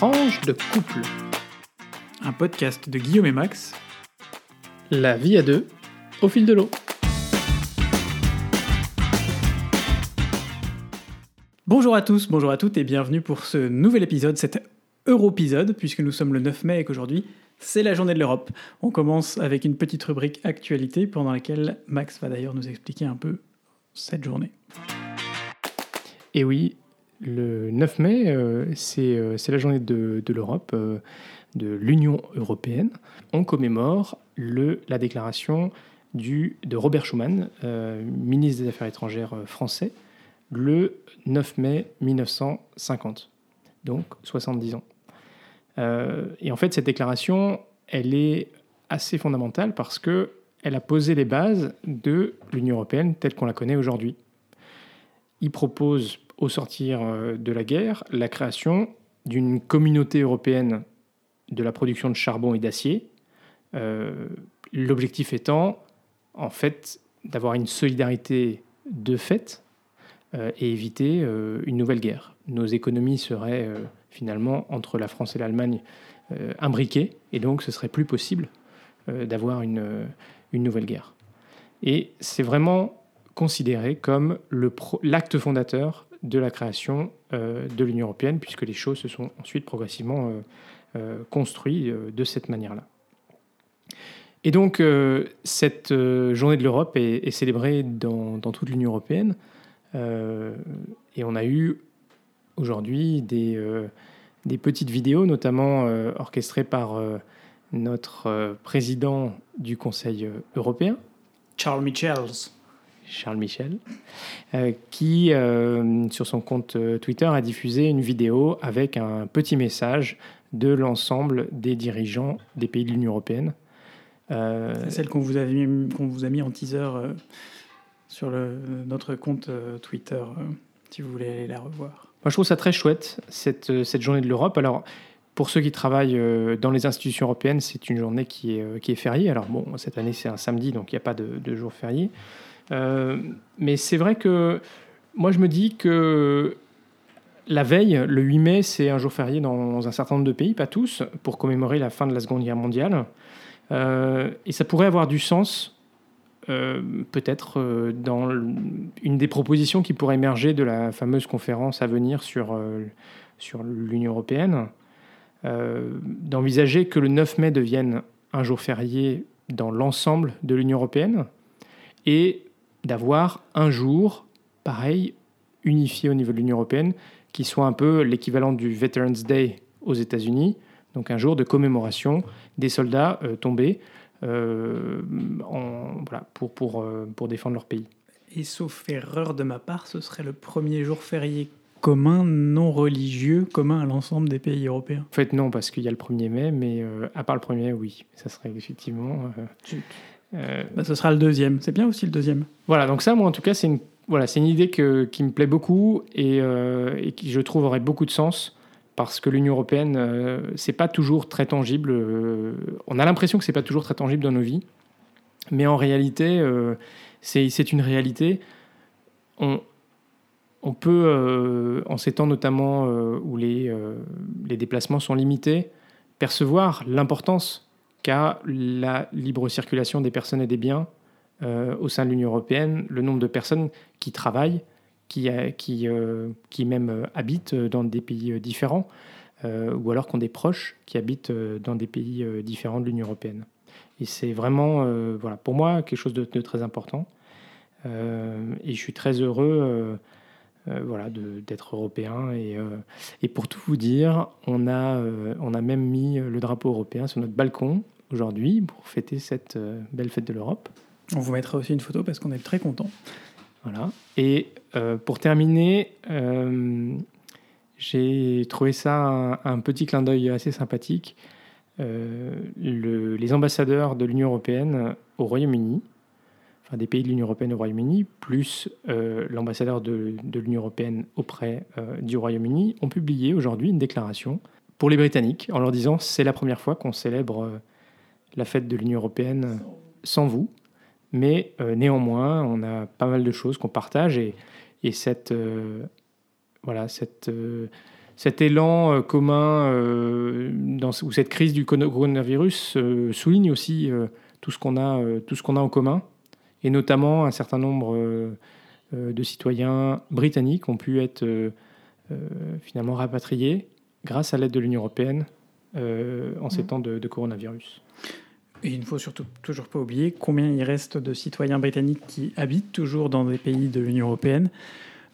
Tranche de couple. Un podcast de Guillaume et Max. La vie à deux, au fil de l'eau. Bonjour à tous, bonjour à toutes et bienvenue pour ce nouvel épisode, cet Europisode, puisque nous sommes le 9 mai et qu'aujourd'hui c'est la journée de l'Europe. On commence avec une petite rubrique actualité pendant laquelle Max va d'ailleurs nous expliquer un peu cette journée. Et oui, le 9 mai, euh, euh, c'est la journée de, l'Europe, euh, de l'Union européenne. On commémore la déclaration de Robert Schuman, ministre des Affaires étrangères français, le 9 mai 1950, donc 70 ans. et en fait, cette déclaration, elle est assez fondamentale parce que elle a posé les bases de l'Union européenne telle qu'on la connaît aujourd'hui. Il propose au sortir euh, de la guerre, la création d'une communauté européenne de la production de charbon et d'acier. Euh, l'objectif étant, en fait, d'avoir une solidarité de fait euh, et éviter une nouvelle guerre. Nos économies seraient finalement entre la France et l'Allemagne imbriquées, et donc ce serait plus possible d'avoir une, une nouvelle guerre. Et c'est vraiment considéré comme l'acte fondateur de la création euh, de l'Union européenne, puisque les choses se sont ensuite progressivement euh, euh, construites de cette manière-là. Et donc, cette journée de l'Europe est, célébrée dans, toute l'Union européenne. et on a eu aujourd'hui des, des, petites vidéos, notamment orchestrées par notre président du Conseil européen. Charles Michels. Charles Michel, euh, qui, euh, sur son compte euh, Twitter, a diffusé une vidéo avec un petit message de l'ensemble des dirigeants des pays de l'Union européenne. C'est celle qu'on vous, a mis, qu'on vous a mis en teaser sur le, notre compte Twitter, si vous voulez aller la revoir. Moi, je trouve ça très chouette, cette, cette journée de l'Europe. Alors, pour ceux qui travaillent dans les institutions européennes, c'est une journée qui est, qui est fériée. Alors, bon, cette année, c'est un samedi, donc il n'y a pas de, de jour férié. Euh, mais c'est vrai que moi, je me dis que la veille, le 8 mai, c'est un jour férié dans un certain nombre de pays, pas tous, pour commémorer la fin de la Seconde Guerre mondiale. Euh, et ça pourrait avoir du sens, euh, peut-être, dans une des propositions qui pourrait émerger de la fameuse conférence à venir sur, sur l'Union européenne, d'envisager que le 9 mai devienne un jour férié dans l'ensemble de l'Union européenne et d'avoir un jour, pareil, unifié au niveau de l'Union européenne, qui soit un peu l'équivalent du Veterans Day aux États-Unis, donc un jour de commémoration des soldats euh, tombés euh, en, voilà, pour, pour, euh, pour défendre leur pays. Et sauf erreur de ma part, ce serait le premier jour férié commun, non religieux, commun à l'ensemble des pays européens En fait, non, parce qu'il y a le 1er mai, mais à part le 1er mai, oui. Ça serait effectivement. Euh, bah, ce sera le deuxième. C'est bien aussi le deuxième. Voilà, donc ça, moi, en tout cas, c'est une, voilà, c'est une idée que, qui me plaît beaucoup et, euh, et, qui, je trouve, aurait beaucoup de sens parce que l'Union européenne, euh, c'est pas toujours très tangible. on a l'impression que c'est pas toujours très tangible dans nos vies, mais en réalité, c'est une réalité. On, on peut, en ces temps notamment où les, les déplacements sont limités, percevoir l'importance qu'a la libre circulation des personnes et des biens euh, au sein de l'Union européenne, le nombre de personnes qui travaillent, qui, euh, euh, qui même habitent dans des pays différents, ou alors qui ont des proches qui habitent dans des pays différents de l'Union européenne. Et c'est vraiment, voilà, pour moi, quelque chose de, très important. et je suis très heureux voilà, d'être européen. Et, et, pour tout vous dire, on a, on a même mis le drapeau européen sur notre balcon aujourd'hui pour fêter cette euh, belle fête de l'Europe. On vous mettra aussi une photo parce qu'on est très content. Voilà. Et euh, pour terminer, euh, j'ai trouvé ça un, petit clin d'œil assez sympathique. Le, les ambassadeurs de l'Union européenne au Royaume-Uni, des pays de l'Union européenne au Royaume-Uni, plus l'ambassadeur de, l'Union européenne auprès du Royaume-Uni, ont publié aujourd'hui une déclaration pour les Britanniques en leur disant c'est la première fois qu'on célèbre la fête de l'Union européenne sans vous. Mais euh, néanmoins, on a pas mal de choses qu'on partage et, cette, euh, voilà, cette, euh, cet élan commun dans, ou cette crise du coronavirus souligne aussi tout ce qu'on a, tout ce qu'on a en commun, et notamment un certain nombre de citoyens britanniques ont pu être finalement rapatriés grâce à l'aide de l'Union européenne en ces mmh. temps de coronavirus. Et il ne faut surtout toujours pas oublier combien il reste de citoyens britanniques qui habitent toujours dans des pays de l'Union européenne,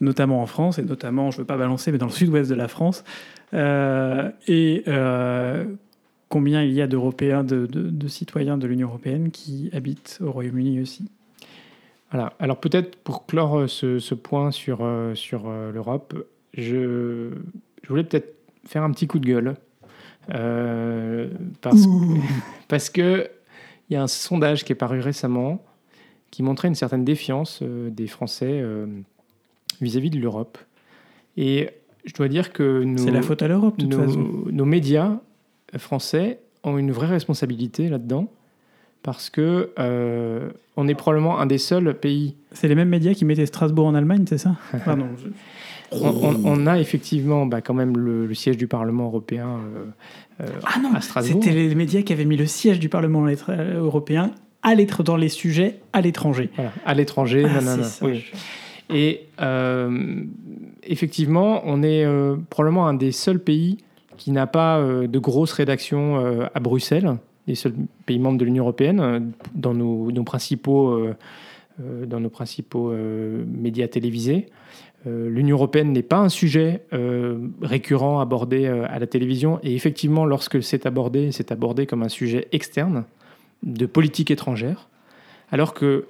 notamment en France, et notamment, je ne veux pas balancer, mais dans le sud-ouest de la France. Euh, et euh, combien il y a d'Européens, de, citoyens de l'Union européenne qui habitent au Royaume-Uni aussi. Voilà. Alors peut-être pour clore ce, point sur, euh, sur l'Europe, je, je voulais peut-être faire un petit coup de gueule. parce, parce que il y a un sondage qui est paru récemment qui montrait une certaine défiance euh, des Français euh, vis-à-vis de l'Europe. Et je dois dire que c'est la faute à l'Europe, nos, nos médias français ont une vraie responsabilité là-dedans parce que euh, on est probablement un des seuls pays. C'est les mêmes médias qui mettaient Strasbourg en Allemagne, c'est ça? Pardon. On, a effectivement bah, quand même le, siège du Parlement européen euh, euh, ah non, à Strasbourg. C'était les médias qui avaient mis le siège du Parlement européen à l'être dans les sujets à l'étranger. Voilà, à l'étranger, ah, oui. Et effectivement, on est probablement un des seuls pays qui n'a pas de grosses rédactions à Bruxelles les seuls pays membres de l'Union européenne, euh, dans nos, principaux, euh, euh, dans nos principaux médias télévisés. L'Union européenne n'est pas un sujet récurrent abordé à la télévision, et effectivement, lorsque c'est abordé, c'est abordé comme un sujet externe de politique étrangère, alors que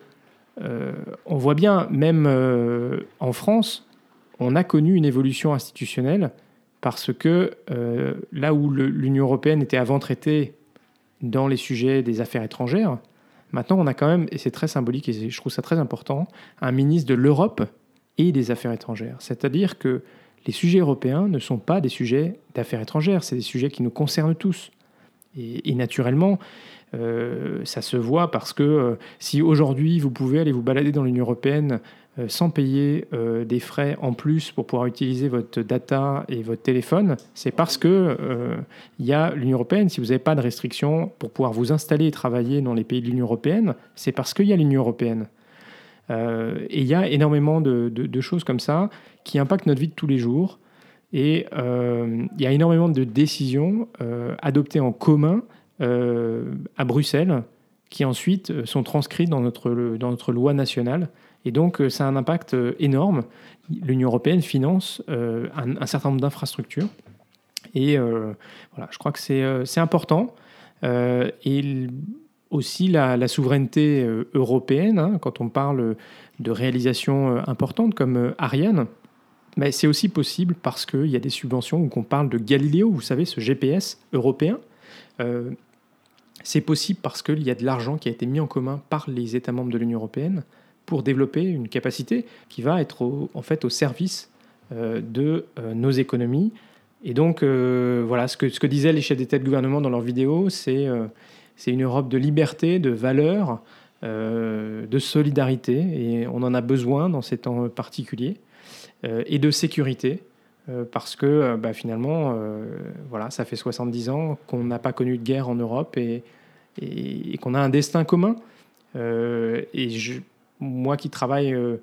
on voit bien, même en France, on a connu une évolution institutionnelle parce que là où l'Union européenne était avant traitée dans les sujets des affaires étrangères. Maintenant, on a quand même, et c'est très symbolique et je trouve ça très important, un ministre de l'Europe et des affaires étrangères. C'est-à-dire que les sujets européens ne sont pas des sujets d'affaires étrangères, c'est des sujets qui nous concernent tous. Et, naturellement, euh, ça se voit parce que euh, si aujourd'hui vous pouvez aller vous balader dans l'Union européenne sans payer euh, des frais en plus pour pouvoir utiliser votre data et votre téléphone, c'est parce que euh, il y a l'Union européenne. Si vous n'avez pas de restrictions pour pouvoir vous installer et travailler dans les pays de l'Union européenne, c'est parce qu'il y a l'Union européenne. et il y a énormément de, de, choses comme ça qui impactent notre vie de tous les jours. Et il y a énormément de décisions adoptées en commun à Bruxelles qui ensuite sont transcrites dans notre, dans notre loi nationale. Et donc, euh, ça a un impact euh, énorme. L'Union européenne finance euh, un, certain nombre d'infrastructures. Et voilà, je crois que c'est important. et aussi la, souveraineté européenne, hein, quand on parle de réalisations importantes comme Ariane, mais c'est aussi possible parce qu'il y a des subventions où on parle de Galileo, vous savez, ce GPS européen. c'est possible parce qu'il y a de l'argent qui a été mis en commun par les États membres de l'Union européenne pour développer une capacité qui va être en fait au service euh, de euh, nos économies. Et donc, euh, voilà, ce que, ce que disaient les chefs d'État de gouvernement dans leurs vidéos, c'est c'est une Europe de liberté, de valeur, de solidarité, et on en a besoin dans ces temps particuliers, et de sécurité, parce que bah, finalement, voilà, ça fait 70 ans qu'on n'a pas connu de guerre en Europe et, et, et qu'on a un destin commun. et je, moi qui travaille euh,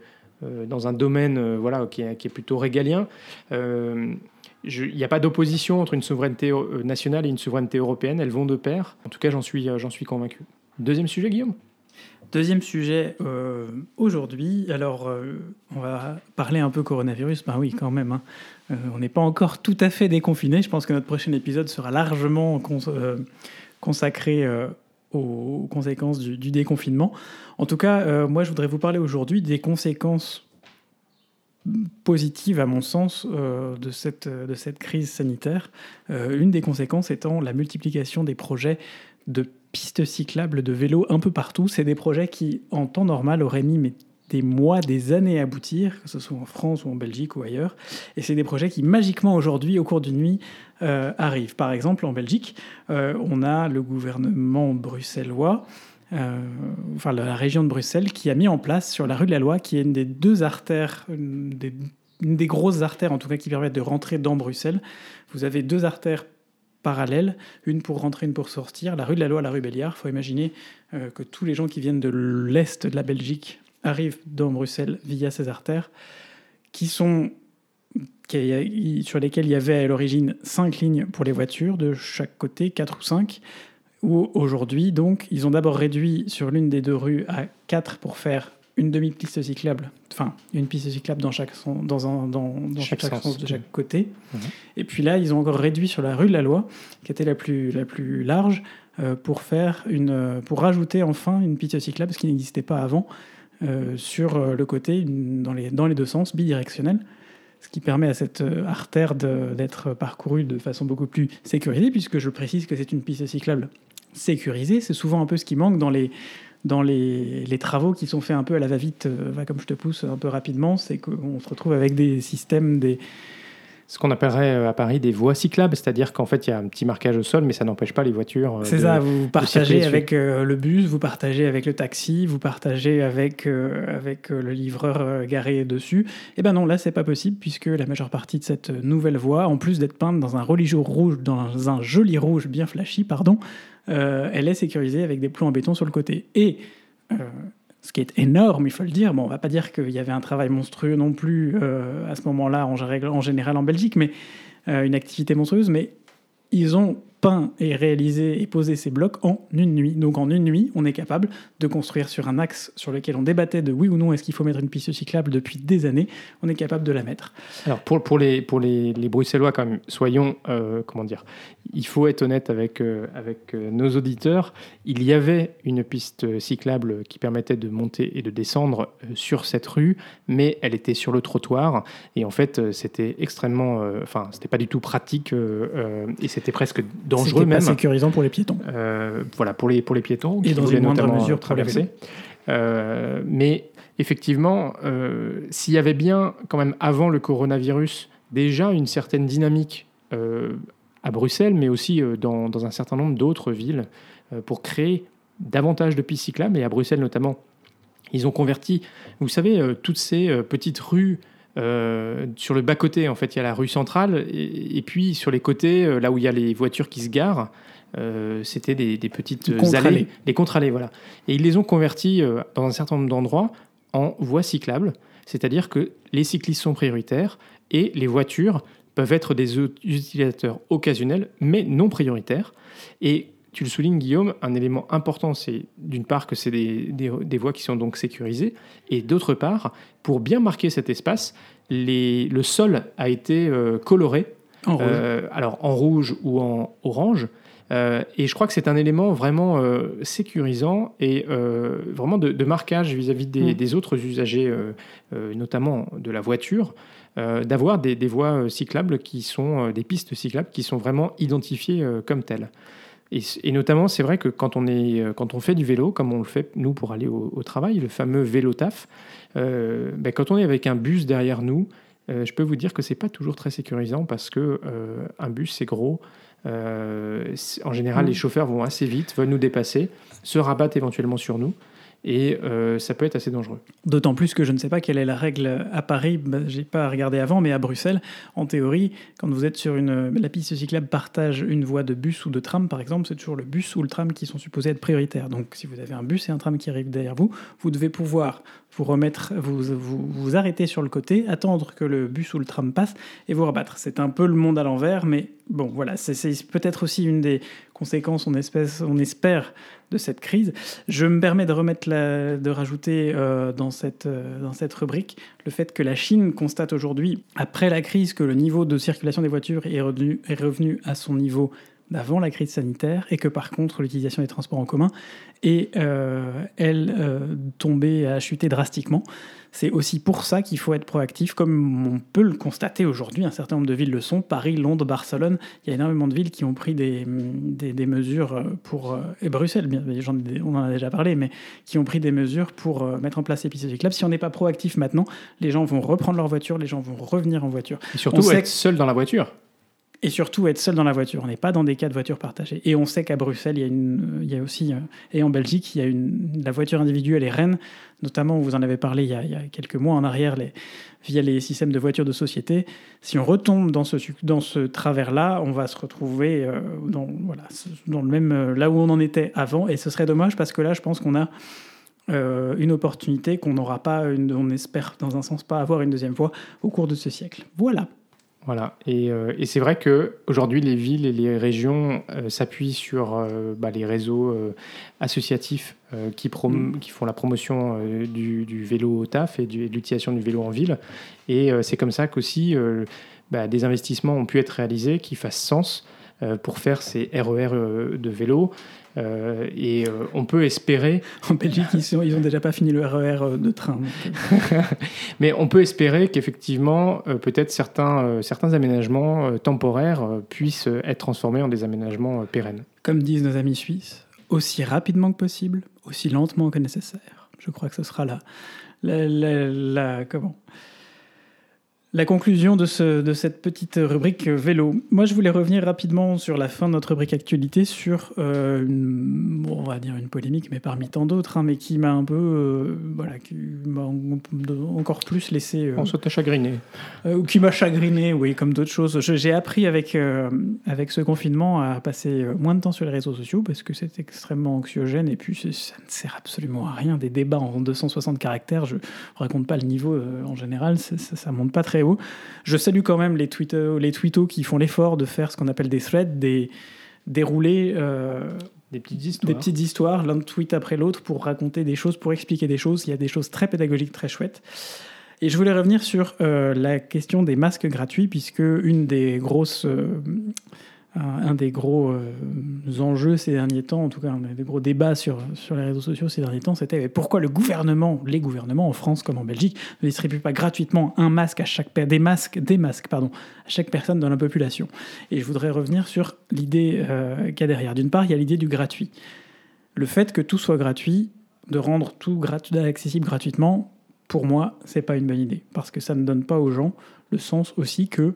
euh, dans un domaine euh, voilà, qui est, plutôt régalien, il n'y a pas d'opposition entre une souveraineté nationale et une souveraineté européenne. Elles vont de pair. En tout cas, j'en suis, j'en suis convaincu. Deuxième sujet, Guillaume? Deuxième sujet aujourd'hui. Alors, on va parler un peu coronavirus. Ben oui, quand même. Hein. on n'est pas encore tout à fait déconfiné. Je pense que notre prochain épisode sera largement consacré aux conséquences du, déconfinement. En tout cas, euh, moi, je voudrais vous parler aujourd'hui des conséquences positives, à mon sens, euh, de, cette, de cette crise sanitaire. Euh, une des conséquences étant la multiplication des projets de pistes cyclables de vélos un peu partout. C'est des projets qui, en temps normal, auraient mis des mois, des années à aboutir, que ce soit en France ou en Belgique ou ailleurs. Et c'est des projets qui, magiquement, aujourd'hui, au cours d'une nuit, euh, arrivent. Par exemple, en Belgique, euh, on a le gouvernement bruxellois, euh, enfin la région de Bruxelles, qui a mis en place sur la rue de la Loi, qui est une des deux artères, des une des grosses artères, en tout cas, qui permettent de rentrer dans Bruxelles. Vous avez deux artères parallèles, une pour rentrer, une pour sortir. La rue de la Loi, la rue Béliard. Il faut imaginer que tous les gens qui viennent de l'est de la Belgique arrivent dans Bruxelles via ces artères, qui sont sur lesquelles il y avait à l'origine cinq lignes pour les voitures de chaque côté, quatre ou cinq. Où aujourd'hui, donc, ils ont d'abord réduit sur l'une des deux rues à quatre pour faire une demi-piste cyclable, enfin une piste cyclable dans chaque, dans un, dans, chaque, sens, de chaque côté. Mhm. Et puis là, ils ont encore réduit sur la rue de la Loi, qui était la plus, la plus large, euh, pour faire une, pour rajouter enfin une piste cyclable, ce qui n'existait pas avant, euh, sur euh, le côté, dans les, dans les deux sens, bidirectionnel, ce qui permet à cette artère d'être parcourue de façon beaucoup plus sécurisée, puisque je précise que c'est une piste cyclable sécurisée. C'est souvent un peu ce qui manque dans les dans les, travaux qui sont faits un peu à la va-vite, euh, va comme je te pousse un peu rapidement, c'est qu'on se retrouve avec des systèmes, des, ce qu'on appellerait euh, à Paris des voies cyclables, c'est-à-dire qu'en fait il y a un petit marquage au sol, mais ça n'empêche pas les voitures. Euh, C'est ça, vous partagez avec le bus, vous partagez avec le taxi, vous partagez avec, avec le livreur garé dessus. Et eh ben non, là c'est pas possible puisque la majeure partie de cette nouvelle voie, en plus d'être peinte dans un religieux rouge, dans un joli rouge bien flashy, pardon, euh, elle est sécurisée avec des plombs en béton sur le côté. Et euh, ce qui est énorme, il faut le dire. Bon, on va pas dire qu'il y avait un travail monstrueux non plus euh, à ce moment-là en, en, général en Belgique, mais une activité monstrueuse. Mais ils ont peint et réalisé et posé ces blocs en une nuit. Donc en une nuit, on est capable de construire sur un axe sur lequel on débattait de oui ou non est-ce qu'il faut mettre une piste cyclable depuis des années, on est capable de la mettre. Alors pour, pour, les, pour les, Bruxellois quand même, soyons, euh, comment dire, il faut être honnête avec, euh, avec euh, nos auditeurs, il y avait une piste cyclable qui permettait de monter et de descendre sur cette rue, mais elle était sur le trottoir et en fait c'était extrêmement, enfin c'était pas du tout pratique et c'était presque dangereux même. Pas sécurisant pour les piétons. Euh, voilà, pour les, pour les piétons. Et dans une moindre mesure traverser. Euh, mais effectivement, euh, s'il y avait bien, quand même, avant le coronavirus, déjà une certaine dynamique à Bruxelles, mais aussi dans, dans un certain nombre d'autres villes, pour créer davantage de pistes cyclables, et à Bruxelles notamment, ils ont converti, vous savez, toutes ces petites rues euh, sur le bas-côté, en fait, il y a la rue centrale, et, puis sur les côtés, euh, là où il y a les voitures qui se garent, euh, c'était des, petites allées, des contre-allées, voilà. Et ils les ont convertis dans un certain nombre d'endroits en voies cyclables, c'est-à-dire que les cyclistes sont prioritaires et les voitures peuvent être des utilisateurs occasionnels, mais non prioritaires. Et tu le soulignes, Guillaume, un élément important, c'est d'une part que c'est des, des, voies qui sont donc sécurisées, et d'autre part, pour bien marquer cet espace, les, le sol a été euh, coloré, en euh, alors en rouge ou en orange, euh, et je crois que c'est un élément vraiment sécurisant et vraiment de, marquage vis-à-vis des, mm. des, autres usagers, notamment de la voiture, d'avoir des, des, voies cyclables qui sont des pistes cyclables qui sont vraiment identifiées comme telles. Et, notamment, c'est vrai que quand on, est, euh, quand on fait du vélo, comme on le fait nous pour aller au, travail, le fameux vélo taf, euh, ben, quand on est avec un bus derrière nous, euh, je peux vous dire que c'est pas toujours très sécurisant parce que un bus c'est gros. en général, mmh. les chauffeurs vont assez vite, veulent nous dépasser, se rabattent éventuellement sur nous et euh, ça peut être assez dangereux. D'autant plus que je ne sais pas quelle est la règle à Paris, bah, j'ai pas regardé avant, mais à Bruxelles, en théorie, quand vous êtes sur une, la piste cyclable partage une voie de bus ou de tram, par exemple, c'est toujours le bus ou le tram qui sont supposés être prioritaires. Donc si vous avez un bus et un tram qui arrivent derrière vous, vous devez pouvoir vous remettre, vous, vous, vous arrêter sur le côté, attendre que le bus ou le tram passe et vous rabattre. C'est un peu le monde à l'envers, mais bon, voilà, c'est peut-être aussi une des conséquences, on, espère, de cette crise. Je me permets de rajouter euh, dans, cette, euh, dans cette rubrique le fait que la Chine constate aujourd'hui, après la crise, que le niveau de circulation des voitures est revenu à son niveau d'avant la crise sanitaire et que par contre l'utilisation des transports en commun est, euh, elle, euh, tombée, a chuté drastiquement. C'est aussi pour ça qu'il faut être proactif, comme on peut le constater aujourd'hui, un certain nombre de villes le sont, Paris, Londres, Barcelone, il y a énormément de villes qui ont pris des, des, mesures pour, et Bruxelles, bien, on en a déjà parlé, mais qui ont pris des mesures pour mettre en place les pistes cyclables. Si on n'est pas proactif maintenant, les gens vont reprendre leur voiture, les gens vont revenir en voiture. Et surtout être seul dans la voiture. Et surtout être seul dans la voiture. On n'est pas dans des cas de voiture partagée. Et on sait qu'à Bruxelles, il y, a aussi, euh, et en Belgique, il y a une, la voiture individuelle est reine, notamment, vous en avez parlé il y a, quelques mois en arrière, via les systèmes de voitures de société. Si on retombe dans ce, dans ce travers-là, on va se retrouver euh, dans, voilà, dans le même, euh, là où on en était avant. Et ce serait dommage parce que là, je pense qu'on a une opportunité qu'on n'aura pas, on espère dans un sens pas avoir une deuxième fois au cours de ce siècle. Voilà. Voilà, et, euh, et c'est vrai qu'aujourd'hui, les villes et les régions euh, s'appuient sur euh, bah, les réseaux associatifs euh, qui, prom- qui font la promotion du, du vélo au taf et du- de l'utilisation du vélo en ville. Et c'est comme ça qu'aussi bah, des investissements ont pu être réalisés qui fassent sens pour faire ces RER euh, de vélo. Euh, et euh, on peut espérer En Belgique, ils, sont, ils ont déjà pas fini le RER de train. euh, Mais on peut espérer qu'effectivement, euh, peut-être certains, euh, certains aménagements euh, temporaires euh, puissent euh, être transformés en des aménagements euh, pérennes. Comme disent nos amis suisses, aussi rapidement que possible, aussi lentement que nécessaire. Je crois que ce sera la, la, la- la- comment? La conclusion de, ce, de cette petite rubrique euh, vélo. Moi, je voulais revenir rapidement sur la fin de notre rubrique actualité sur, euh, une- bon, on va dire une polémique, mais parmi tant d'autres, hein, mais qui m'a un peu, euh, voilà, qui m'a en- encore plus laissé euh, On saute à chagriner. euh, ou qui m'a chagriné, oui, comme d'autres choses. J'ai appris avec, euh, avec ce confinement à passer euh, moins de temps sur les réseaux sociaux parce que c'est extrêmement anxiogène et puis ça ne sert absolument à rien. Des débats en 260 caractères, je ne raconte pas le niveau euh, en général, c'est- ça ne monte pas très Je salue quand même les, tweetos, les tweetos qui font l'effort de faire ce qu'on appelle des threads, des dérouler euh, Des petites histoires. des petites histoires, l'un tweet après l'autre, pour raconter des choses, pour expliquer des choses. Il y a des choses très pédagogiques, très chouettes. Et je voulais revenir sur euh, la question des masques gratuits, puisque une des grosses, euh, un, un des gros euh, enjeux ces derniers temps, en tout cas un des gros débats sur, sur les réseaux sociaux ces derniers temps, c'était pourquoi le gouvernement, les gouvernements en France comme en Belgique, ne distribuent pas gratuitement un masque à chaque des masques, des masques pardon, à chaque personne dans la population? Et je voudrais revenir sur l'idée euh, qu'il y a derrière. D'une part, il y a l'idée du gratuit. Le fait que tout soit gratuit, de rendre tout accessible gratuitement, pour moi, c'est pas une bonne idée. Parce que ça ne donne pas aux gens le sens aussi que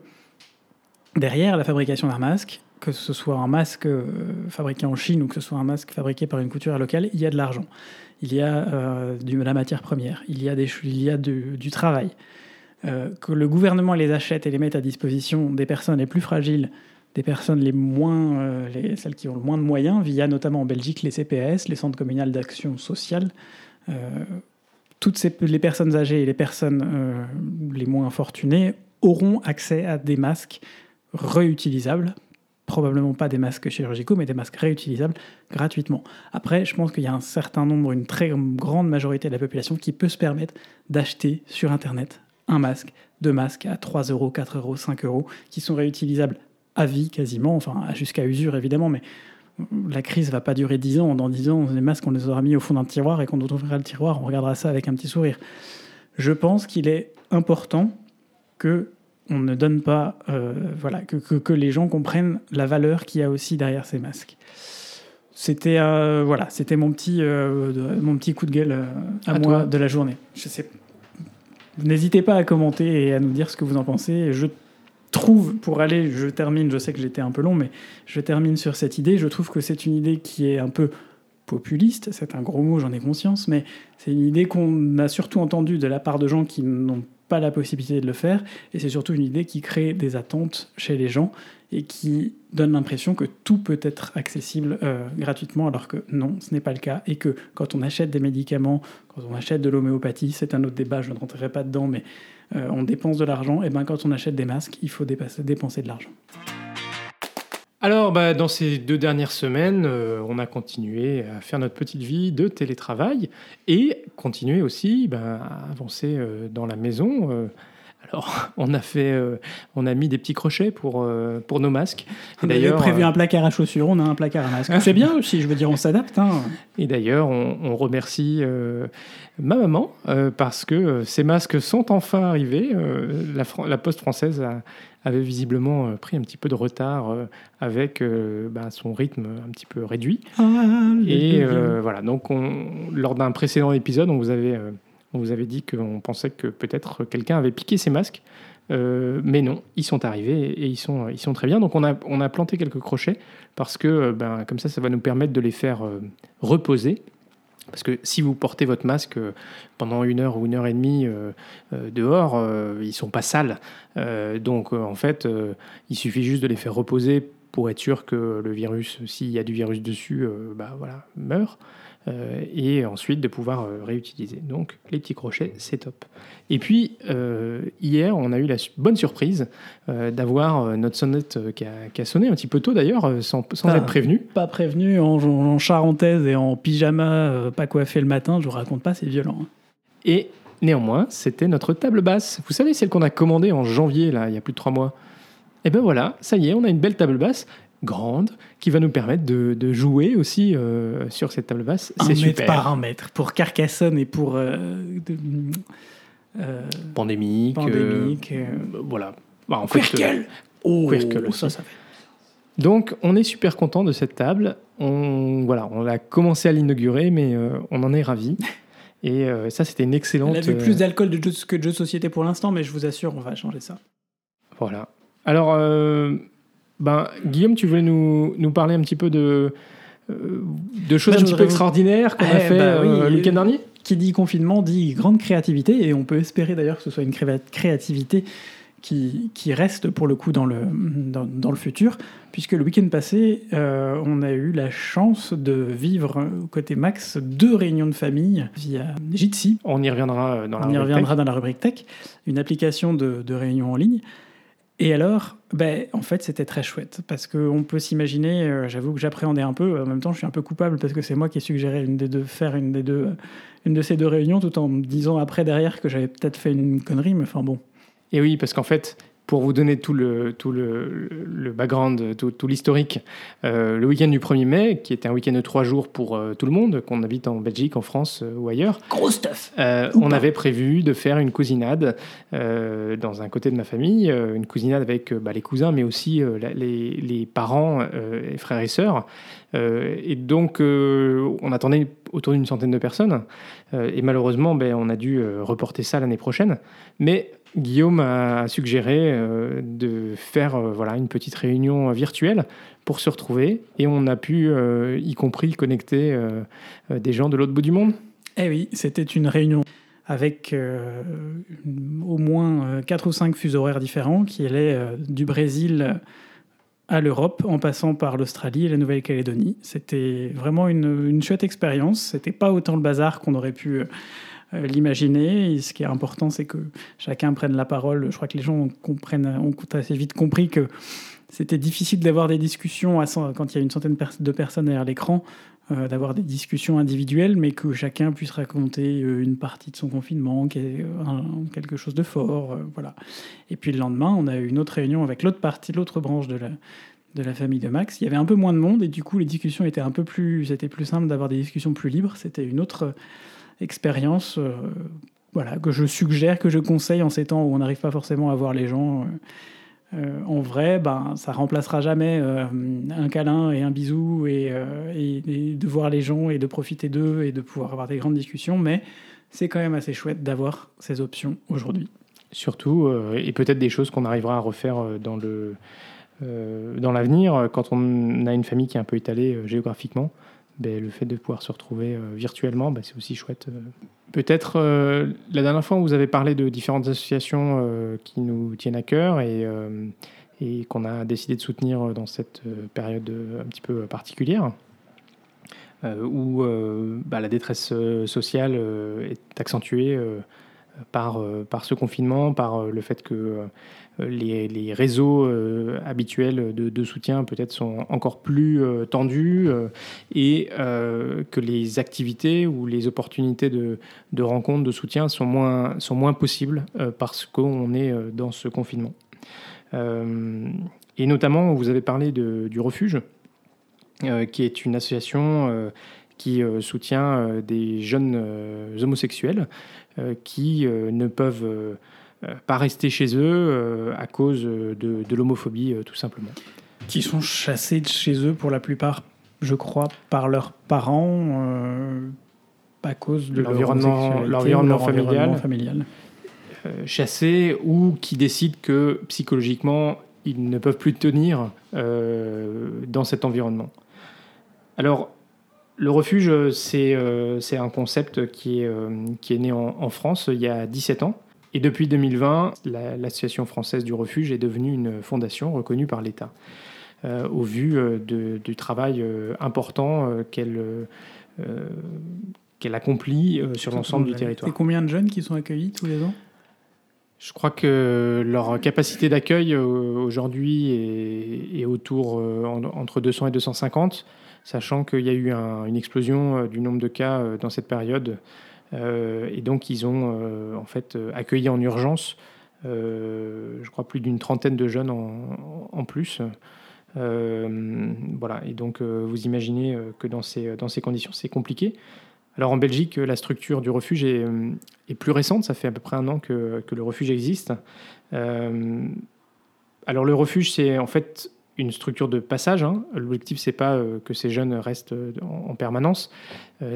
derrière la fabrication d'un masque, que ce soit un masque euh, fabriqué en Chine ou que ce soit un masque fabriqué par une couturière locale, il y a de l'argent. Il y a euh, de la matière première, il y a, des, il y a du, travail. Euh, que le gouvernement les achète et les mette à disposition des personnes les plus fragiles, des personnes les moins, les, celles qui ont le moins de moyens, via notamment en Belgique les CPAS, les centres communaux d'action sociale. Toutes les personnes âgées et les personnes les moins fortunées auront accès à des masques réutilisables, probablement pas des masques chirurgicaux, mais des masques réutilisables gratuitement. Après, je pense qu'il y a un certain nombre, une très grande majorité de la population qui peut se permettre d'acheter sur Internet un masque, deux masques à 3 euros, 4 euros, 5 euros, qui sont réutilisables à vie quasiment, enfin jusqu'à usure évidemment, mais la crise va pas durer 10 ans. Dans 10 ans, les masques, on les aura mis au fond d'un tiroir et quand on ouvrira le tiroir, on regardera ça avec un petit sourire. Je pense qu'il est important que on ne donne pas, euh, voilà, que, que, que les gens comprennent la valeur qu'il y a aussi derrière ces masques. C'était euh, voilà, c'était mon petit euh, de- mon petit coup de gueule à, À moi toi. de la journée. Je sais. N'hésitez pas à commenter et à nous dire ce que vous en pensez. Je trouve, pour aller, je termine, je sais que j'étais un peu long, mais je termine sur cette idée. Je trouve que c'est une idée qui est un peu populiste, c'est un gros mot, j'en ai conscience, mais c'est une idée qu'on a surtout entendue de la part de gens qui n'ont pas la possibilité de le faire, et c'est surtout une idée qui crée des attentes chez les gens et qui donne l'impression que tout peut être accessible euh, gratuitement, alors que non, ce n'est pas le cas, et que quand on achète des médicaments, quand on achète de l'homéopathie, c'est un autre débat, je ne rentrerai pas dedans, mais euh, on dépense de l'argent, et bien quand on achète des masques, il faut dépenser de l'argent. Alors, bah, dans ces deux dernières semaines, euh, on a continué à faire notre petite vie de télétravail et continuer aussi bah, à avancer euh, dans la maison. Alors, on a fait, euh, on a mis des petits crochets pour euh, pour nos masques. D'ailleurs, prévu euh, un placard à chaussures, on a un placard à masque. C'est bien aussi, je veux dire, on s'adapte. Hein. Et d'ailleurs, on, on remercie euh, ma maman parce que ces masques sont enfin arrivés. La, Poste française a- avait visiblement pris un petit peu de retard avec bah, son rythme un petit peu réduit. Et euh, voilà, donc on- lors d'un précédent épisode, on vous avait, on vous avait dit qu'on pensait que peut-être quelqu'un avait piqué ses masques. mais non, ils sont arrivés et ils sont, ils très bien. Donc on a, planté quelques crochets parce que ben, comme ça, ça va nous permettre de les faire reposer parce que si vous portez votre masque euh, pendant une heure ou une heure et demie euh, euh, dehors, ils sont pas sales. donc en fait, il suffit juste de les faire reposer pour être sûr que le virus, s'il y a du virus dessus, bah meurt. Euh, et ensuite de pouvoir euh, réutiliser. Donc les petits crochets, c'est top. Et puis euh, hier, on a eu la bonne surprise d'avoir notre sonnette qui a, sonné un petit peu tôt d'ailleurs, sans, sans être prévenu. Pas prévenu, en, charentaise et en pyjama, pas coiffé le matin, je vous raconte pas, c'est violent. Hein. Et néanmoins, c'était notre table basse. Vous savez, celle qu'on a commandée en janvier, là, il y a plus de trois mois. Et ben voilà, ça y est, on a une belle table basse grande qui va nous permettre de, jouer aussi euh, sur cette table basse. C'est super. par un mètre pour Carcassonne et pour euh, euh, pandémique. Pandémique. voilà. Bah, en fait, oh, ça, ça fait. Donc, on est super content de cette table. On voilà, on a commencé à l'inaugurer, mais on en est ravi. Et ça, c'était une excellente. Elle a vu plus d'alcool de que de jeux de société pour l'instant, mais je vous assure, on va changer ça. Voilà. Alors, ben, Guillaume, tu voulais nous, nous parler un petit peu de, euh, de choses un petit peu extraordinaires qu'on a eh fait bah euh, le week-end dernier Qui dit confinement dit grande créativité, et on peut espérer d'ailleurs que ce soit une créativité qui, qui, reste pour le coup dans le, dans, dans le futur, puisque le week-end passé, euh, on a eu la chance de vivre côté Max deux réunions de famille via Jitsi. On y reviendra dans la, on y reviendra dans la rubrique tech, une application de, de réunion en ligne. Et alors, ben, en fait, c'était très chouette parce qu'on peut s'imaginer. Euh, j'avoue que j'appréhendais un peu. En même temps, je suis un peu coupable parce que c'est moi qui ai suggéré une des deux, faire une des deux, une de ces deux réunions, tout en me disant après derrière que j'avais peut-être fait une connerie. Mais enfin bon. Et oui, parce qu'en fait, pour vous donner tout le, tout le, le background, tout, tout l'historique, euh, le week-end du 1er mai, qui était un week-end de trois jours pour euh, tout le monde, qu'on habite en Belgique, en France euh, ou ailleurs, Gros stuff. on avait prévu de faire une cousinade dans un côté de ma famille, une cousinade avec bah, les cousins, mais aussi les, les, parents, et frères et sœurs. Et donc, on attendait autour d'une centaine de personnes. et malheureusement, ben, on a dû reporter ça l'année prochaine. Mais Guillaume a suggéré euh, de faire euh, voilà, une petite réunion virtuelle pour se retrouver et on a pu, euh, y compris, connecter des gens de l'autre bout du monde. Eh oui, c'était une réunion avec au moins 4 ou 5 fuseaux horaires différents qui allaient du Brésil à l'Europe en passant par l'Australie et la Nouvelle-Calédonie. C'était vraiment une, chouette expérience. C'était pas autant le bazar qu'on aurait pu euh, l'imaginer. ce qui est important, c'est que chacun prenne la parole. Je crois que les gens comprennent, ont assez vite compris que c'était difficile d'avoir des discussions quand il y a une centaine de personnes derrière l'écran, euh, d'avoir des discussions individuelles, mais que chacun puisse raconter euh, une partie de son confinement, quelque chose de fort, voilà. Et puis le lendemain, on a eu une autre réunion avec l'autre partie, l'autre branche de la, de la famille de Max. Il y avait un peu moins de monde et du coup les discussions étaient un peu plus, c'était plus simple d'avoir des discussions plus libres. C'était une autre expérience euh, voilà, que je suggère, que je conseille en ces temps où on n'arrive pas forcément à voir les gens. Euh, euh, en vrai, ben, ça remplacera jamais un câlin et un bisou et, de voir les gens et de profiter d'eux et de pouvoir avoir des grandes discussions, mais c'est quand même assez chouette d'avoir ces options aujourd'hui. Surtout, et peut-être des choses qu'on arrivera à refaire dans le dans l'avenir, quand on a une famille qui est un peu étalée géographiquement, ben, le fait de pouvoir se retrouver euh, virtuellement, ben, c'est aussi chouette. Euh. Peut-être euh, la dernière fois, vous avez parlé de différentes associations qui nous tiennent à cœur et, et qu'on a décidé de soutenir dans cette période un petit peu particulière. où bah, la détresse sociale est accentuée par, par ce confinement, par le fait que les, réseaux euh, habituels de, soutien peut-être sont encore plus euh, tendus euh, et que les activités ou les opportunités de, de rencontres, de soutien sont moins, sont moins possibles parce qu'on est dans ce confinement. et notamment, vous avez parlé de, du refuge, qui est une association qui soutient des jeunes homosexuels qui ne peuvent euh, pas rester chez eux euh, à cause de, de l'homophobie, euh, tout simplement. Qui sont chassés de chez eux pour la plupart, je crois, par leurs parents à cause de l'environnement familial. familial. chassés ou qui décident que psychologiquement ils ne peuvent plus tenir dans cet environnement. Alors, le refuge, c'est un concept qui est, qui est né en, France il y a 17 ans. Et depuis 2020, l'Association française du refuge est devenue une fondation reconnue par l'État, au vu du travail important qu'elle accomplit euh, sur l'ensemble du territoire. Et combien de jeunes qui sont accueillis tous les ans? Je crois que leur capacité d'accueil euh, aujourd'hui est, autour euh, entre 200 et 250, sachant qu'il y a eu une explosion du nombre de cas dans cette période. et donc, ils ont en fait accueilli en urgence, je crois, plus d'une trentaine de jeunes en, plus. voilà, et donc vous imaginez que dans ces, conditions, c'est compliqué. Alors en Belgique, la structure du refuge est, euh, plus récente, ça fait à peu près un an que, le refuge existe. Euh, alors le refuge, c'est en fait une structure de passage. Hein. L'objectif, c'est pas euh, que ces jeunes restent en, permanence,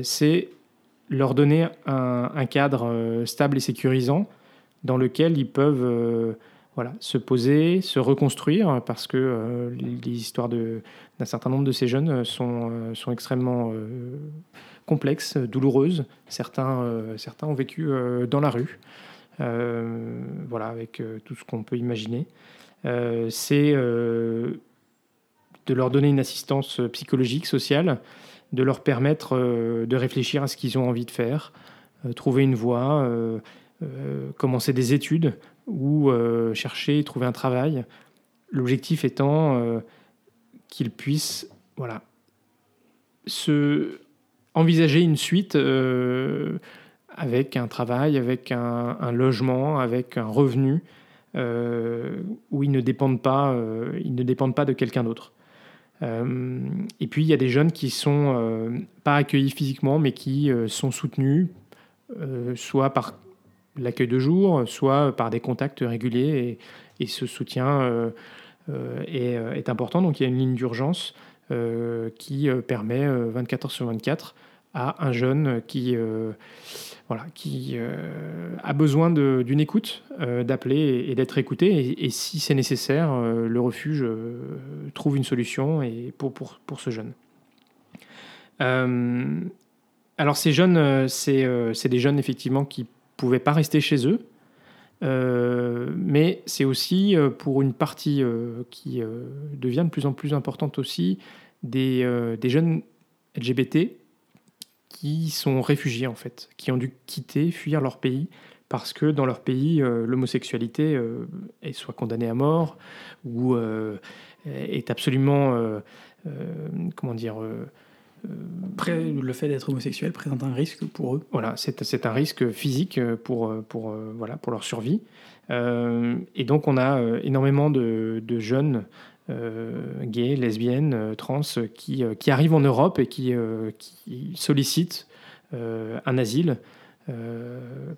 c'est leur donner un, cadre stable et sécurisant dans lequel ils peuvent voilà, se poser, se reconstruire, parce que les histoires d'un certain nombre de ces jeunes sont, sont extrêmement complexes, douloureuses. Certains, euh, certains ont vécu euh, dans la rue, euh, voilà, avec tout ce qu'on peut imaginer. c'est de leur donner une assistance psychologique, sociale, de leur permettre de réfléchir à ce qu'ils ont envie de faire, trouver une voie, commencer des études ou chercher, trouver un travail. L'objectif étant qu'ils puissent voilà, se envisager une suite euh, avec un travail, avec un, logement, avec un revenu, euh, où euh, ils ne dépendent pas de quelqu'un d'autre. Et puis il y a des jeunes qui sont pas accueillis physiquement, mais qui sont soutenus, soit par l'accueil de jour, soit par des contacts réguliers, et, ce soutien est, important. Donc il y a une ligne d'urgence euh, qui euh, permet 24 euh, heures sur 24 à un jeune qui, voilà, qui a besoin d'une écoute, d'appeler et, d'être écouté. Et, si c'est nécessaire, le refuge trouve une solution et pour, ce jeune. alors ces jeunes, c'est des jeunes effectivement qui pouvaient pas rester chez eux. mais c'est aussi pour une partie qui devient de plus en plus importante aussi euh, des, jeunes LGBT qui sont réfugiés en fait, qui ont dû quitter, fuir leur pays parce que dans leur pays, euh, l'homosexualité euh, est soit condamnée à mort ou est absolument, comment dire, le fait d'être homosexuel présente un risque pour eux. Voilà, c'est un risque physique pour, pour, voilà, pour leur survie. et donc on a énormément de, de jeunes euh, gays, lesbiennes, euh, trans, qui, euh, qui, arrivent en Europe et qui, qui sollicitent un asile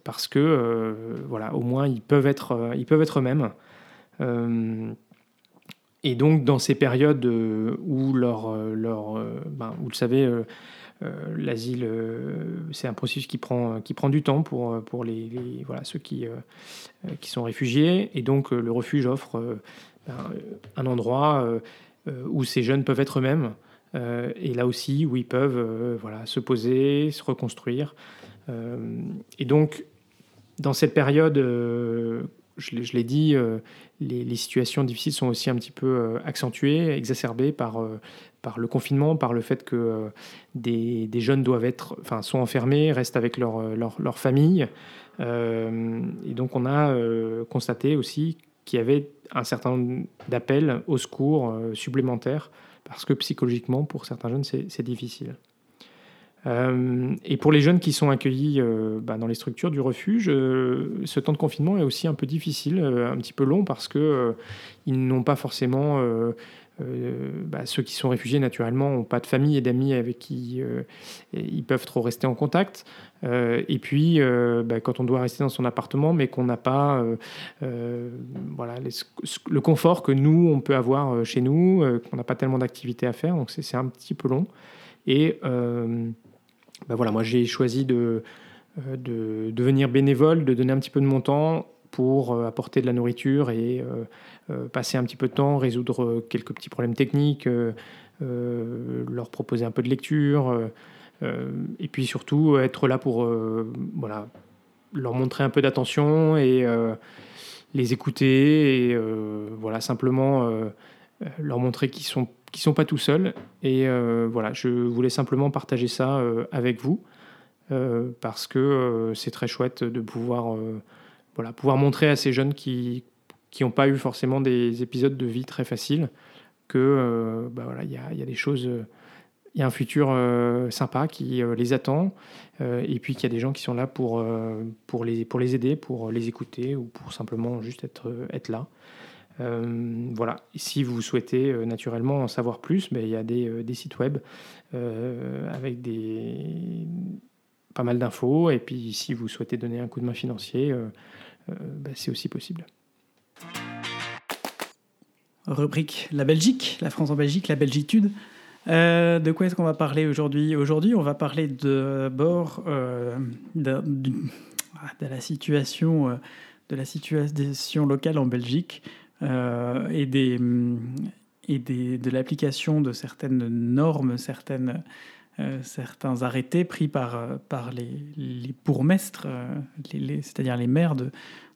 parce que, voilà, au moins ils peuvent être, ils peuvent être eux-mêmes. Et donc, dans ces périodes où, leur, leur, ben, vous le savez, l'asile, c'est un processus qui prend, qui prend du temps pour, pour les, voilà, ceux qui, qui sont réfugiés. Et donc, le refuge offre un endroit euh, euh, où ces jeunes peuvent être eux-mêmes. Euh, et là aussi, où ils peuvent voilà, se poser, se reconstruire. et donc, dans cette période, je l'ai dit, les, situations difficiles sont aussi un petit peu accentuées, exacerbées par, par le confinement, par le fait que des, des, jeunes doivent être, enfin, sont enfermés, restent avec leur, leur famille. et donc, on a constaté aussi qu'il y avait un certain nombre d'appels au secours euh, supplémentaires, parce que psychologiquement, pour certains jeunes, c'est difficile. Euh, et pour les jeunes qui sont accueillis euh, bah, dans les structures du refuge, ce temps de confinement est aussi un peu difficile, un petit peu long, parce qu'ils n'ont pas forcément bah, ceux qui sont réfugiés, naturellement, n'ont pas de famille et d'amis avec qui euh, ils peuvent trop rester en contact. Euh, et puis, bah, quand on doit rester dans son appartement, mais qu'on n'a pas voilà, le confort que nous, on peut avoir chez nous, qu'on n'a pas tellement d'activités à faire, donc c'est un petit peu long. Et bah, voilà, moi, j'ai choisi de, de devenir bénévole, de donner un petit peu de mon temps pour apporter de la nourriture et passer un petit peu de temps, résoudre quelques petits problèmes techniques, leur proposer un peu de lecture, et puis surtout être là pour voilà, leur montrer un peu d'attention et les écouter et voilà, simplement leur montrer qu'ils sont sont pas tout seuls. Et euh, voilà, je voulais simplement partager ça euh, avec vous euh, parce que c'est très chouette de pouvoir, voilà, pouvoir montrer à ces jeunes qui qui n'ont pas eu forcément des épisodes de vie très faciles que bah voilà, il y a, y a, des choses, il y a un futur sympa qui les attend et puis qu'il y a des gens qui sont là pour, pour, les, pour les aider, pour les écouter ou pour simplement juste être, être là. Euh, voilà, si vous souhaitez euh, naturellement en savoir plus, ben, il y a des, euh, des sites web avec des, pas mal d'infos. Et puis si vous souhaitez donner un coup de main financier, ben, c'est aussi possible. Rubrique La Belgique, la France en Belgique, la Belgitude. de quoi est-ce qu'on va parler aujourd'hui? Aujourd'hui, on va parler d'abord la situation, de la situation locale en Belgique. Euh, et, de l'application de certaines normes, certaines, euh, certains arrêtés pris par, par les, bourgmestres, euh, c'est-à-dire les maires de,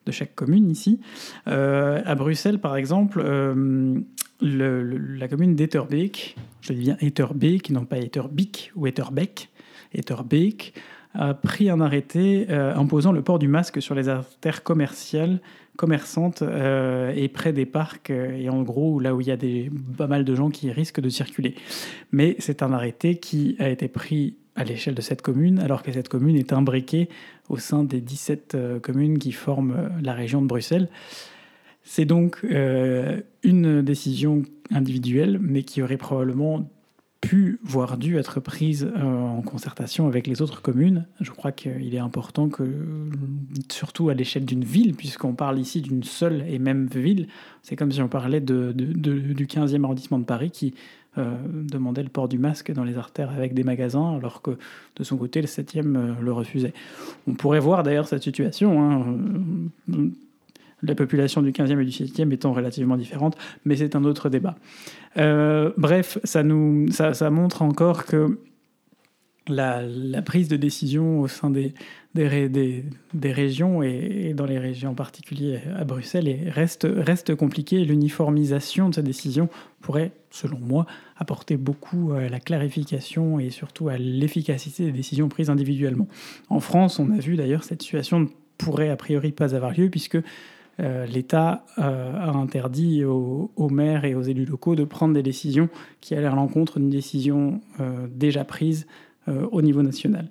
de, chaque commune ici. à Bruxelles, par exemple, le, la commune d'Etterbeek, je dis bien Etterbeek, non pas Etterbeek ou Etterbeek, Etterbeek, a pris un arrêté imposant le port du masque sur les artères commerciales commerçante euh, et près des parcs euh, et en gros là où il y a des, pas mal de gens qui risquent de circuler. Mais c'est un arrêté qui a été pris à l'échelle de cette commune alors que cette commune est imbriquée au sein des 17 euh, communes qui forment la région de Bruxelles. C'est donc une décision individuelle mais qui aurait probablement pu, voire dû être prise euh, en concertation avec les autres communes. Je crois qu'il est important que, surtout à l'échelle d'une ville, puisqu'on parle ici d'une seule et même ville, c'est comme si on parlait du 15e arrondissement de Paris qui euh, demandait le port du masque dans les artères avec des magasins, alors que de son côté, le 7e euh, le refusait. On pourrait voir d'ailleurs cette situation. Hein, la population du 15e et du 17e étant relativement différente, mais c'est un autre débat. Euh, bref, ça, nous, ça, ça, montre encore que la, prise de décision au sein des, des, des, régions et, dans les régions en particulier à Bruxelles est, reste, reste compliquée. L'uniformisation de ces décisions pourrait, selon moi, apporter beaucoup à la clarification et surtout à l'efficacité des décisions prises individuellement. En France, on a vu d'ailleurs cette situation ne pourrait a priori pas avoir lieu puisque l'État euh, a interdit aux, maires et aux élus locaux de prendre des décisions qui allaient à l'encontre d'une décision euh, déjà prise au niveau national.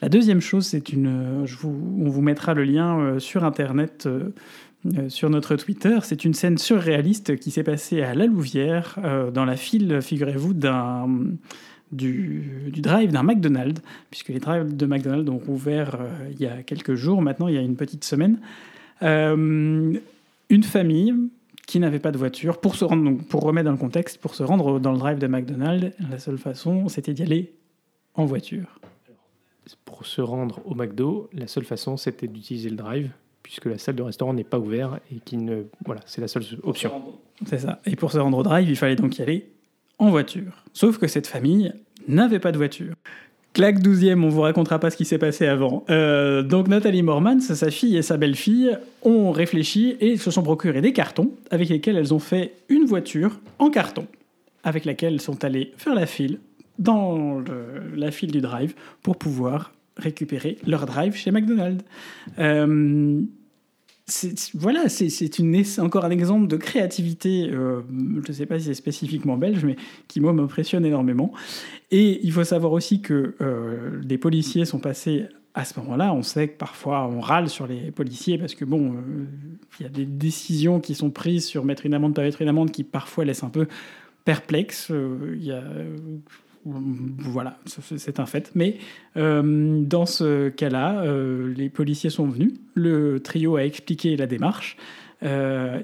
La deuxième chose, c'est une. On vous mettra le lien sur Internet. sur notre Twitter, c'est une scène surréaliste qui s'est passée à La Louvière, dans la file, figurez-vous, d'un, du, drive d'un McDonald's, puisque les drives de McDonald's ont ouvert il y a quelques jours, maintenant il y a une petite semaine. Euh, une famille qui n'avait pas de voiture, pour se rendre, donc, pour remettre dans le contexte, pour se rendre dans le drive de McDonald's, la seule façon, c'était d'y aller en voiture. Pour se rendre au McDo, la seule façon, c'était d'utiliser le drive, puisque la salle de restaurant n'est pas ouverte et qui ne, voilà, c'est la seule option. C'est ça. Et pour se rendre au drive, il fallait donc y aller en voiture. Sauf que cette famille n'avait pas de voiture. Claque 12e, on vous racontera pas ce qui s'est passé avant. Euh, donc Nathalie Mormans, sa fille et sa belle-fille ont réfléchi et se sont procurés des cartons avec lesquels elles ont fait une voiture en carton, avec laquelle elles sont allées faire la file dans la file du drive pour pouvoir récupérer leur drive chez McDonald's. Euh, voilà, c'est encore un exemple de créativité, euh, je ne sais pas si c'est spécifiquement belge, mais qui moi m'impressionne énormément. Et il faut savoir aussi que euh, des policiers sont passés à ce moment-là. On sait que parfois on râle sur les policiers parce que bon, euh, il y a des décisions qui sont prises sur mettre une amende, pas mettre une amende, qui parfois laissent un peu perplexe. Il y a voilà, c'est un fait. Mais euh, dans ce cas-là, euh, les policiers sont venus. Le trio a expliqué la démarche. Euh,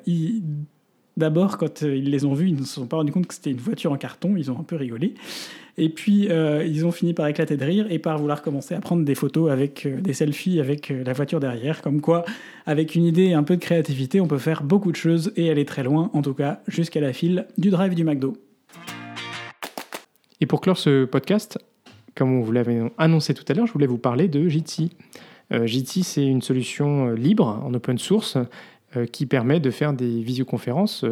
D'abord, quand ils les ont vus, ils ne se sont pas rendus compte que c'était une voiture en carton. Ils ont un peu rigolé. Et puis, ils ont fini par éclater de rire et par vouloir commencer à prendre des photos avec des selfies avec la voiture derrière. Comme quoi, avec une idée et un peu de créativité, on peut faire beaucoup de choses et aller très loin, en tout cas jusqu'à la file du drive du McDo. Et pour clore ce podcast, comme on vous l'avait annoncé tout à l'heure, je voulais vous parler de Jitsi. Euh, Jitsi, c'est une solution euh, libre en open source euh, qui permet de faire des visioconférences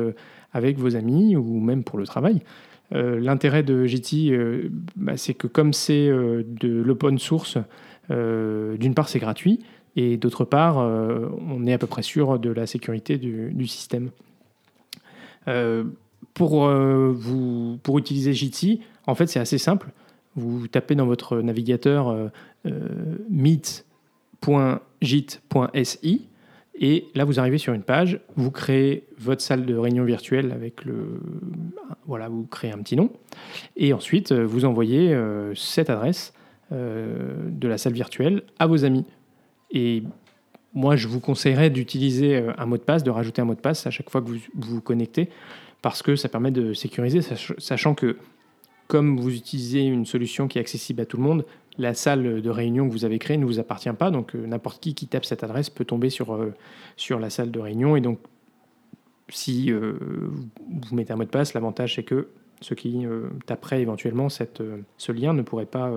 avec vos amis ou même pour le travail. L'intérêt de Jitsi, bah, c'est que comme c'est de l'open source, d'une part c'est gratuit et d'autre part on est à peu près sûr de la sécurité du, système. Pour, euh, vous, pour utiliser Jitsi, en fait c'est assez simple. Vous tapez dans votre navigateur euh, euh, meet.jit.si et là vous arrivez sur une page, vous créez votre salle de réunion virtuelle avec le voilà, vous créez un petit nom et ensuite euh, vous envoyez cette adresse de la salle virtuelle à vos amis. Et moi je vous conseillerais d'utiliser un mot de passe, de rajouter un mot de passe à chaque fois que vous, vous connectez parce que ça permet de sécuriser sach- sachant que comme vous utilisez une solution qui est accessible à tout le monde, la salle de réunion que vous avez créée ne vous appartient pas, donc euh, n'importe qui qui tape cette adresse peut tomber sur, euh, sur la salle de réunion. Et donc, si euh, vous mettez un mot de passe, l'avantage c'est que ceux qui taperaient éventuellement cette, ce lien ne pourraient, pas,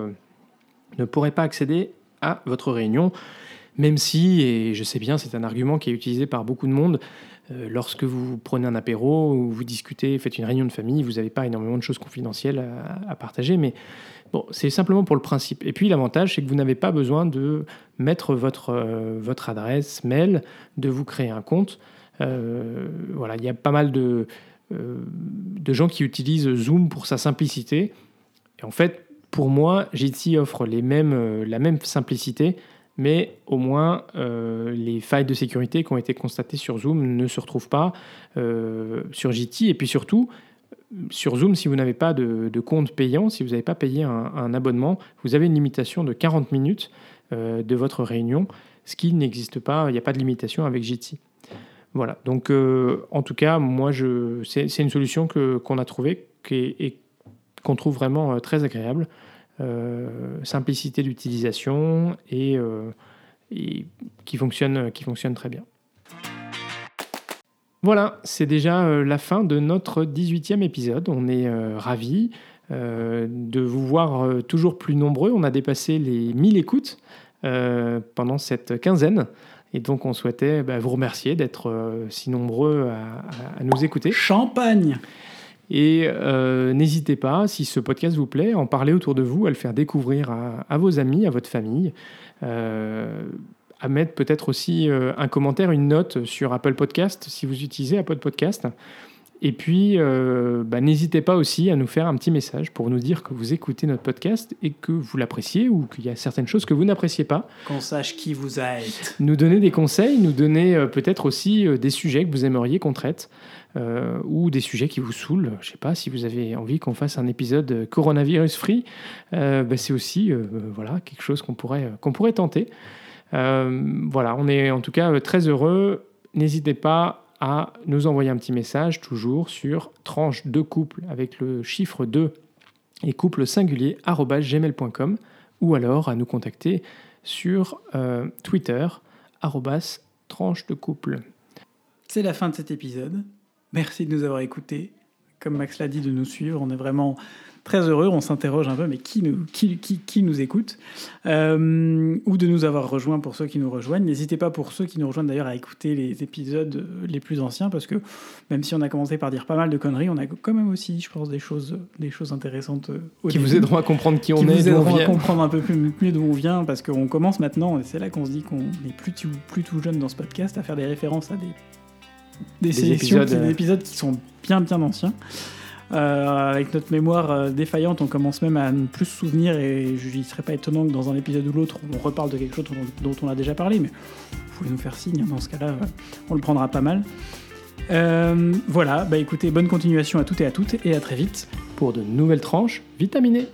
ne pourraient pas accéder à votre réunion, même si, et je sais bien, c'est un argument qui est utilisé par beaucoup de monde, lorsque vous prenez un apéro ou vous discutez, faites une réunion de famille, vous n'avez pas énormément de choses confidentielles à, partager, mais bon, c'est simplement pour le principe. Et puis l'avantage, c'est que vous n'avez pas besoin de mettre votre, euh, votre adresse mail, de vous créer un compte. Euh, voilà, il y a pas mal de, euh, de gens qui utilisent Zoom pour sa simplicité. Et en fait, pour moi, Jitsi offre euh, la même simplicité, mais au moins euh, les failles de sécurité qui ont été constatées sur Zoom ne se retrouvent pas euh, sur Jitsi. Et puis surtout, sur Zoom, si vous n'avez pas de, compte payant, si vous n'avez pas payé un, abonnement, vous avez une limitation de 40 minutes euh, de votre réunion, ce qui n'existe pas, il n'y a pas de limitation avec Jitsi. Voilà, donc en tout cas, moi, c'est, une solution qu'on a trouvée et qu'on trouve vraiment très agréable. Euh, simplicité d'utilisation et, euh, et qui, fonctionne, qui fonctionne très bien. Voilà, c'est déjà euh, la fin de notre 18e épisode. On est ravis de vous voir toujours plus nombreux. On a dépassé les 1000 écoutes pendant cette quinzaine. Et donc, on souhaitait bah, vous remercier d'être si nombreux à nous écouter. Champagne Et euh, n'hésitez pas, si ce podcast vous plaît, à en parler autour de vous, à le faire découvrir à, à vos amis, à votre famille, euh, à mettre peut-être aussi euh, un commentaire, une note sur Apple Podcast, si vous utilisez Apple Podcast. Et puis, euh, bah, n'hésitez pas aussi à nous faire un petit message pour nous dire que vous écoutez notre podcast et que vous l'appréciez ou qu'il y a certaines choses que vous n'appréciez pas Qu'on sache qui vous êtes. nous donner des conseils, nous donner euh, peut-être aussi euh, des sujets que vous aimeriez qu'on traite euh, ou des sujets qui vous saoulent. Je sais pas si vous avez envie qu'on fasse un épisode coronavirus free, euh, bah, c'est aussi euh, voilà quelque chose qu'on pourrait qu'on pourrait tenter. Euh, voilà, on est en tout cas très heureux. N'hésitez pas à nous envoyer un petit message toujours sur tranche de couple avec le chiffre 2 et couple singulier gmail.com ou alors à nous contacter sur Twitter tranche de couple. C'est la fin de cet épisode. Merci de nous avoir écoutés. Comme Max l'a dit, de nous suivre. On est vraiment très heureux. On s'interroge un peu, mais qui nous, qui, qui, qui nous écoute? Euh, Ou de nous avoir rejoints pour ceux qui nous rejoignent. N'hésitez pas pour ceux qui nous rejoignent d'ailleurs à écouter les épisodes les plus anciens, parce que même si on a commencé par dire pas mal de conneries, on a quand même aussi, je pense, des choses, des choses intéressantes euh, au Qui vous aideront à comprendre qui on qui est, vous on aideront à vient. comprendre un peu plus, mieux d'où on vient, parce qu'on commence maintenant, et c'est là qu'on se dit qu'on est plus tout, plus tout jeune dans ce podcast, à faire des références à des, des, sélections, épisodes, qui- des euh, épisodes qui sont bien bien anciens. Euh, avec notre mémoire euh, défaillante, on commence même à ne plus se souvenir, et je ne serais pas étonnant que dans un épisode ou l'autre, on reparle de quelque chose dont, dont on a déjà parlé, mais vous pouvez nous faire signe, dans ce cas-là, on le prendra pas mal. Euh, voilà, bah écoutez, bonne continuation à toutes et à toutes, et à très vite. Pour de nouvelles tranches vitaminées.